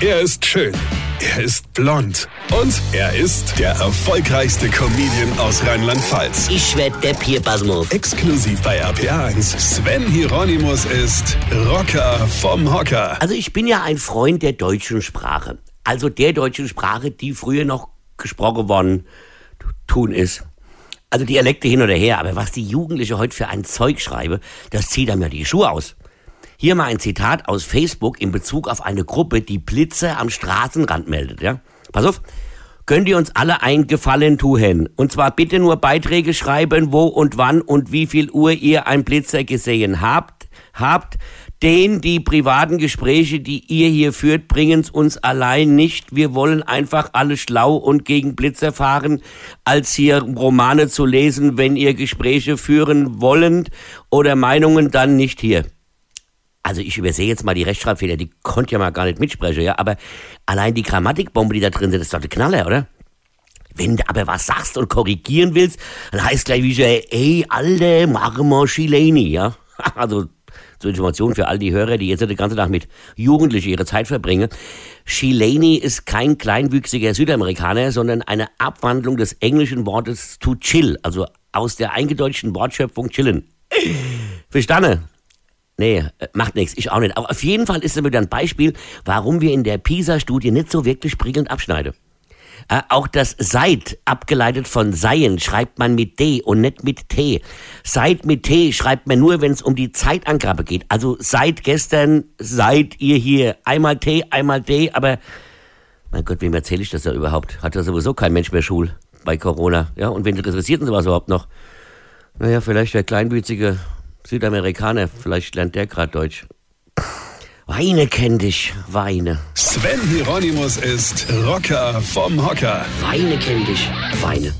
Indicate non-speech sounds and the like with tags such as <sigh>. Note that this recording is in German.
Er ist schön. Er ist blond. Und er ist der erfolgreichste Comedian aus Rheinland-Pfalz. Ich werd der Pierpasmus. Exklusiv bei RPA1. Sven Hieronymus ist Rocker vom Hocker. Also ich bin ja ein Freund der deutschen Sprache. Also der deutschen Sprache, die früher noch gesprochen worden tun ist. Also Dialekte hin oder her, aber was die Jugendliche heute für ein Zeug schreibe, das zieht einem ja die Schuhe aus. Hier mal ein Zitat aus Facebook in Bezug auf eine Gruppe, die Blitze am Straßenrand meldet, ja? Pass auf. Könnt ihr uns alle einen Gefallen tun? Und zwar bitte nur Beiträge schreiben, wo und wann und wie viel Uhr ihr einen Blitzer gesehen habt, habt. Den die privaten Gespräche, die ihr hier führt, bringen's uns allein nicht. Wir wollen einfach alle schlau und gegen Blitzer fahren, als hier Romane zu lesen, wenn ihr Gespräche führen wollt oder Meinungen, dann nicht hier also ich übersehe jetzt mal die Rechtschreibfehler, die konnte ja mal gar nicht mitsprechen, ja, aber allein die Grammatikbombe, die da drin sind, ist doch der Knaller, oder? Wenn du aber was sagst und korrigieren willst, dann heißt gleich wie so, ey, alte Marmor Chileni, ja? <laughs> Also, zur Information für all die Hörer, die jetzt den ganzen Tag mit Jugendlichen ihre Zeit verbringen. Chileni ist kein kleinwüchsiger Südamerikaner, sondern eine Abwandlung des englischen Wortes to chill, also aus der eingedeutschten Wortschöpfung chillen. Verstanden? Nee, äh, macht nichts, ich auch nicht. Aber auf jeden Fall ist es wieder ein Beispiel, warum wir in der PISA-Studie nicht so wirklich prickelnd abschneiden. Äh, auch das Seit, abgeleitet von Seien, schreibt man mit D und nicht mit T. Seit mit T schreibt man nur, wenn es um die Zeitangabe geht. Also seit gestern seid ihr hier. Einmal T, einmal D, aber mein Gott, wem erzähle ich das da überhaupt? Hat ja sowieso kein Mensch mehr Schul bei Corona. Ja, und wen interessiert denn sowas überhaupt noch? Naja, vielleicht der kleinwüchsige Südamerikaner, vielleicht lernt der gerade Deutsch. Weine kenn dich, Weine. Sven Hieronymus ist Rocker vom Hocker. Weine kenn dich, Weine.